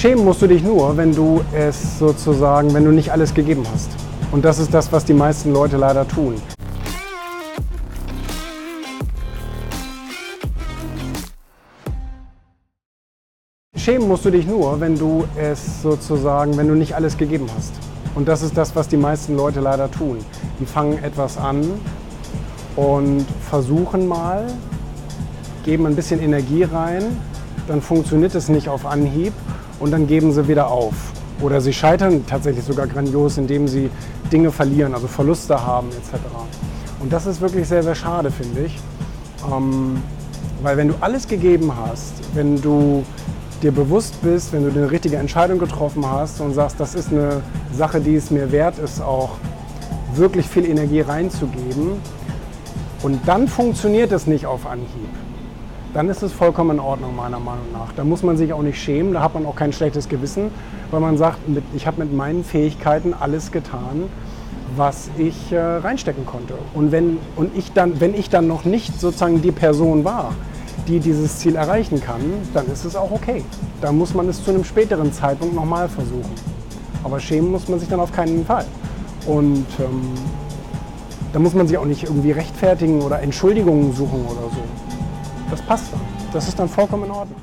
Schämen musst du dich nur, wenn du es sozusagen, wenn du nicht alles gegeben hast. Und das ist das, was die meisten Leute leider tun. Schämen musst du dich nur, wenn du es sozusagen, wenn du nicht alles gegeben hast. Und das ist das, was die meisten Leute leider tun. Die fangen etwas an und versuchen mal, geben ein bisschen Energie rein, dann funktioniert es nicht auf Anhieb und dann geben sie wieder auf. Oder sie scheitern tatsächlich sogar grandios, indem sie Dinge verlieren, also Verluste haben etc. Und das ist wirklich sehr, sehr schade, finde ich. Ähm, weil wenn du alles gegeben hast, wenn du dir bewusst bist, wenn du eine richtige Entscheidung getroffen hast und sagst, das ist eine Sache, die es mir wert ist, auch wirklich viel Energie reinzugeben und dann funktioniert es nicht auf Anhieb, dann ist es vollkommen in Ordnung meiner Meinung nach. Da muss man sich auch nicht schämen, da hat man auch kein schlechtes Gewissen, weil man sagt, ich habe mit meinen Fähigkeiten alles getan, was ich äh, reinstecken konnte. Und, wenn, und ich dann, wenn ich dann noch nicht sozusagen die Person war, die dieses Ziel erreichen kann, dann ist es auch okay. Da muss man es zu einem späteren Zeitpunkt nochmal versuchen. Aber schämen muss man sich dann auf keinen Fall. Und ähm, da muss man sich auch nicht irgendwie rechtfertigen oder Entschuldigungen suchen oder so. Das passt dann. Das ist dann vollkommen in Ordnung.